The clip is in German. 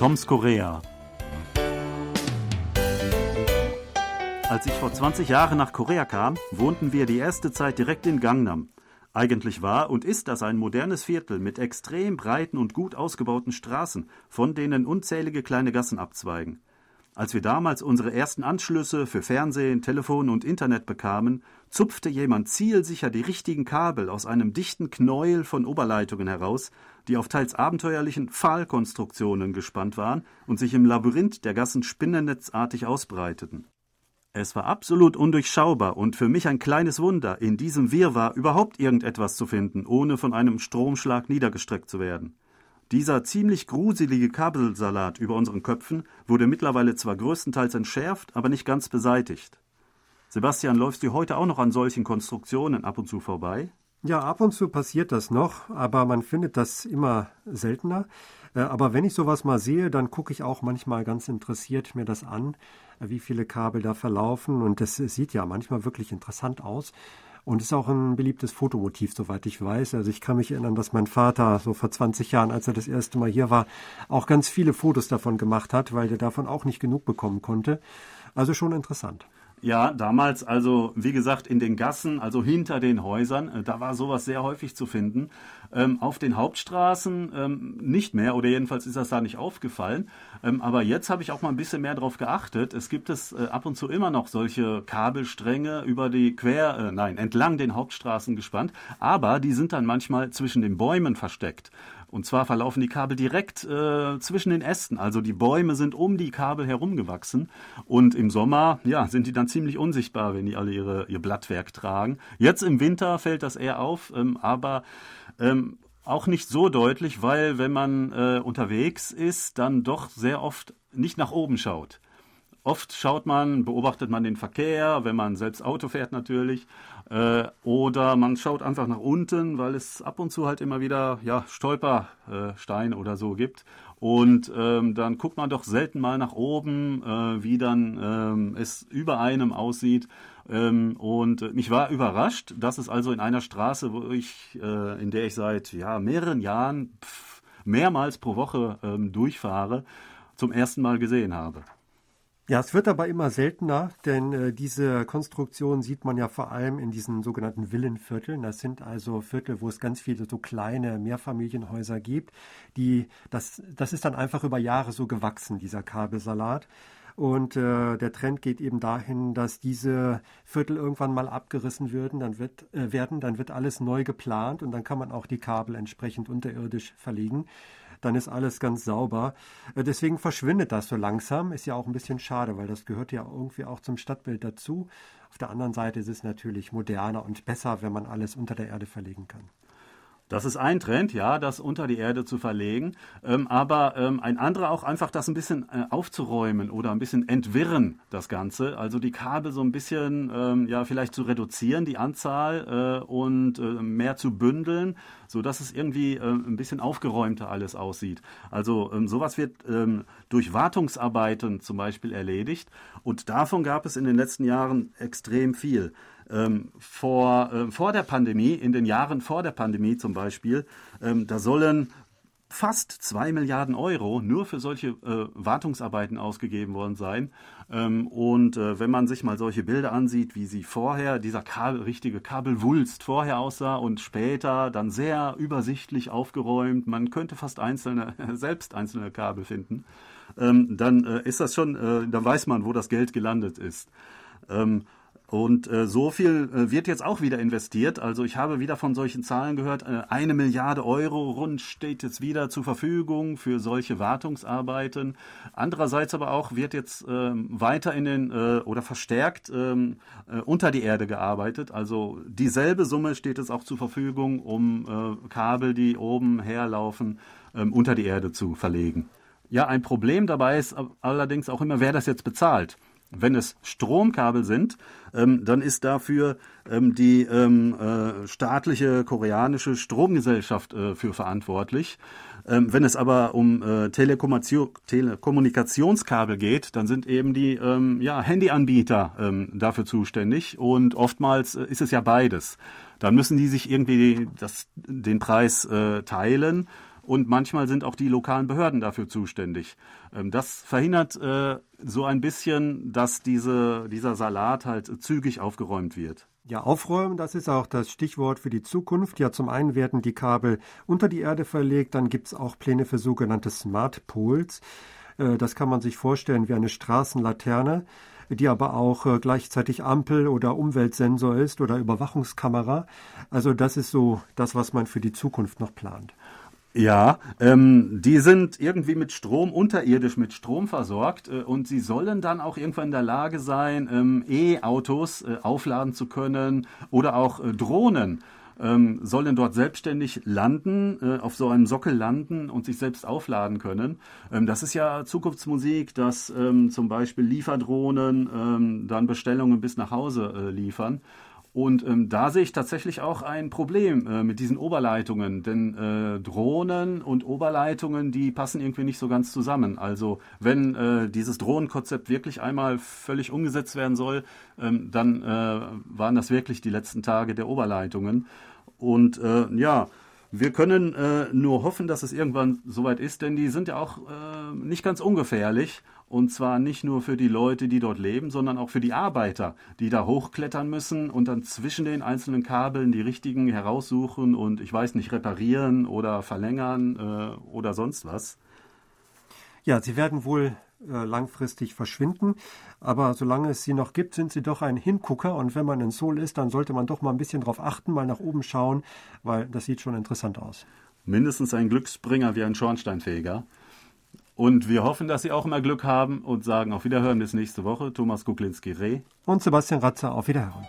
Toms Korea. Als ich vor 20 Jahren nach Korea kam, wohnten wir die erste Zeit direkt in Gangnam. Eigentlich war und ist das ein modernes Viertel mit extrem breiten und gut ausgebauten Straßen, von denen unzählige kleine Gassen abzweigen. Als wir damals unsere ersten Anschlüsse für Fernsehen, Telefon und Internet bekamen, zupfte jemand zielsicher die richtigen Kabel aus einem dichten Knäuel von Oberleitungen heraus, die auf teils abenteuerlichen Pfahlkonstruktionen gespannt waren und sich im Labyrinth der Gassen spinnennetzartig ausbreiteten. Es war absolut undurchschaubar und für mich ein kleines Wunder, in diesem Wirrwarr überhaupt irgendetwas zu finden, ohne von einem Stromschlag niedergestreckt zu werden. Dieser ziemlich gruselige Kabelsalat über unseren Köpfen wurde mittlerweile zwar größtenteils entschärft, aber nicht ganz beseitigt. Sebastian, läufst du heute auch noch an solchen Konstruktionen ab und zu vorbei? Ja, ab und zu passiert das noch, aber man findet das immer seltener. Äh, aber wenn ich sowas mal sehe, dann gucke ich auch manchmal ganz interessiert mir das an, wie viele Kabel da verlaufen. Und das sieht ja manchmal wirklich interessant aus. Und ist auch ein beliebtes Fotomotiv, soweit ich weiß. Also ich kann mich erinnern, dass mein Vater so vor 20 Jahren, als er das erste Mal hier war, auch ganz viele Fotos davon gemacht hat, weil er davon auch nicht genug bekommen konnte. Also schon interessant. Ja, damals also, wie gesagt, in den Gassen, also hinter den Häusern, äh, da war sowas sehr häufig zu finden. Ähm, auf den Hauptstraßen ähm, nicht mehr, oder jedenfalls ist das da nicht aufgefallen. Ähm, aber jetzt habe ich auch mal ein bisschen mehr darauf geachtet. Es gibt es äh, ab und zu immer noch solche Kabelstränge über die quer, äh, nein, entlang den Hauptstraßen gespannt. Aber die sind dann manchmal zwischen den Bäumen versteckt. Und zwar verlaufen die Kabel direkt äh, zwischen den Ästen. Also die Bäume sind um die Kabel herumgewachsen. Und im Sommer, ja, sind die dann ziemlich unsichtbar, wenn die alle ihre, ihr Blattwerk tragen. Jetzt im Winter fällt das eher auf, ähm, aber ähm, auch nicht so deutlich, weil wenn man äh, unterwegs ist, dann doch sehr oft nicht nach oben schaut. Oft schaut man, beobachtet man den Verkehr, wenn man selbst Auto fährt natürlich, äh, oder man schaut einfach nach unten, weil es ab und zu halt immer wieder ja, Stolperstein äh, oder so gibt. Und ähm, dann guckt man doch selten mal nach oben, äh, wie dann ähm, es über einem aussieht. Ähm, und mich war überrascht, dass es also in einer Straße, wo ich, äh, in der ich seit ja, mehreren Jahren pff, mehrmals pro Woche ähm, durchfahre, zum ersten Mal gesehen habe. Ja, es wird aber immer seltener, denn äh, diese Konstruktion sieht man ja vor allem in diesen sogenannten Villenvierteln. Das sind also Viertel, wo es ganz viele so kleine Mehrfamilienhäuser gibt. Die, das, das ist dann einfach über Jahre so gewachsen, dieser Kabelsalat. Und äh, der Trend geht eben dahin, dass diese Viertel irgendwann mal abgerissen würden, dann wird, äh, werden, dann wird alles neu geplant und dann kann man auch die Kabel entsprechend unterirdisch verlegen dann ist alles ganz sauber. Äh, deswegen verschwindet das so langsam. Ist ja auch ein bisschen schade, weil das gehört ja irgendwie auch zum Stadtbild dazu. Auf der anderen Seite ist es natürlich moderner und besser, wenn man alles unter der Erde verlegen kann. Das ist ein Trend, ja, das unter die Erde zu verlegen. Ähm, aber ähm, ein anderer auch einfach das ein bisschen äh, aufzuräumen oder ein bisschen entwirren, das Ganze. Also die Kabel so ein bisschen, ähm, ja, vielleicht zu reduzieren, die Anzahl äh, und äh, mehr zu bündeln, so dass es irgendwie äh, ein bisschen aufgeräumter alles aussieht. Also ähm, sowas wird ähm, durch Wartungsarbeiten zum Beispiel erledigt. Und davon gab es in den letzten Jahren extrem viel. Ähm, vor, äh, vor der Pandemie, in den Jahren vor der Pandemie zum Beispiel, ähm, da sollen fast zwei Milliarden Euro nur für solche äh, Wartungsarbeiten ausgegeben worden sein. Ähm, und äh, wenn man sich mal solche Bilder ansieht, wie sie vorher, dieser Kabel, richtige Kabelwulst vorher aussah und später dann sehr übersichtlich aufgeräumt, man könnte fast einzelne, selbst einzelne Kabel finden, ähm, dann äh, ist das schon, äh, dann weiß man, wo das Geld gelandet ist. Ähm, und äh, so viel äh, wird jetzt auch wieder investiert. Also ich habe wieder von solchen Zahlen gehört. Äh, eine Milliarde Euro rund steht jetzt wieder zur Verfügung für solche Wartungsarbeiten. Andererseits aber auch wird jetzt äh, weiter in den äh, oder verstärkt ähm, äh, unter die Erde gearbeitet. Also dieselbe Summe steht jetzt auch zur Verfügung, um äh, Kabel, die oben herlaufen, äh, unter die Erde zu verlegen. Ja, ein Problem dabei ist allerdings auch immer, wer das jetzt bezahlt. Wenn es Stromkabel sind, ähm, dann ist dafür ähm, die ähm, äh, staatliche koreanische Stromgesellschaft äh, für verantwortlich. Ähm, wenn es aber um äh, Telekommunikationskabel geht, dann sind eben die ähm, ja, Handyanbieter ähm, dafür zuständig und oftmals äh, ist es ja beides. Dann müssen die sich irgendwie das, den Preis äh, teilen und manchmal sind auch die lokalen Behörden dafür zuständig. Ähm, das verhindert äh, so ein bisschen, dass diese, dieser Salat halt zügig aufgeräumt wird. Ja, aufräumen, das ist auch das Stichwort für die Zukunft. Ja, zum einen werden die Kabel unter die Erde verlegt, dann gibt es auch Pläne für sogenannte Smart Poles. Äh, das kann man sich vorstellen wie eine Straßenlaterne, die aber auch äh, gleichzeitig Ampel oder Umweltsensor ist oder Überwachungskamera. Also das ist so das, was man für die Zukunft noch plant. Ja, ähm, die sind irgendwie mit Strom, unterirdisch mit Strom versorgt äh, und sie sollen dann auch irgendwann in der Lage sein, ähm, E-Autos äh, aufladen zu können oder auch äh, Drohnen ähm, sollen dort selbstständig landen, äh, auf so einem Sockel landen und sich selbst aufladen können. Ähm, das ist ja Zukunftsmusik, dass ähm, zum Beispiel Lieferdrohnen ähm, dann Bestellungen bis nach Hause äh, liefern. Und ähm, da sehe ich tatsächlich auch ein Problem äh, mit diesen Oberleitungen, denn äh, Drohnen und Oberleitungen, die passen irgendwie nicht so ganz zusammen. Also wenn äh, dieses Drohnenkonzept wirklich einmal völlig umgesetzt werden soll, ähm, dann äh, waren das wirklich die letzten Tage der Oberleitungen. Und äh, ja, wir können äh, nur hoffen, dass es irgendwann soweit ist, denn die sind ja auch äh, nicht ganz ungefährlich. Und zwar nicht nur für die Leute, die dort leben, sondern auch für die Arbeiter, die da hochklettern müssen und dann zwischen den einzelnen Kabeln die richtigen heraussuchen und ich weiß nicht, reparieren oder verlängern äh, oder sonst was. Ja, sie werden wohl langfristig verschwinden. Aber solange es sie noch gibt, sind sie doch ein Hingucker. Und wenn man in Seoul ist, dann sollte man doch mal ein bisschen drauf achten, mal nach oben schauen, weil das sieht schon interessant aus. Mindestens ein Glücksbringer wie ein Schornsteinfeger. Und wir hoffen, dass Sie auch immer Glück haben und sagen auf Wiederhören bis nächste Woche. Thomas Kuklinski-Reh. Und Sebastian Ratzer, auf Wiederhören.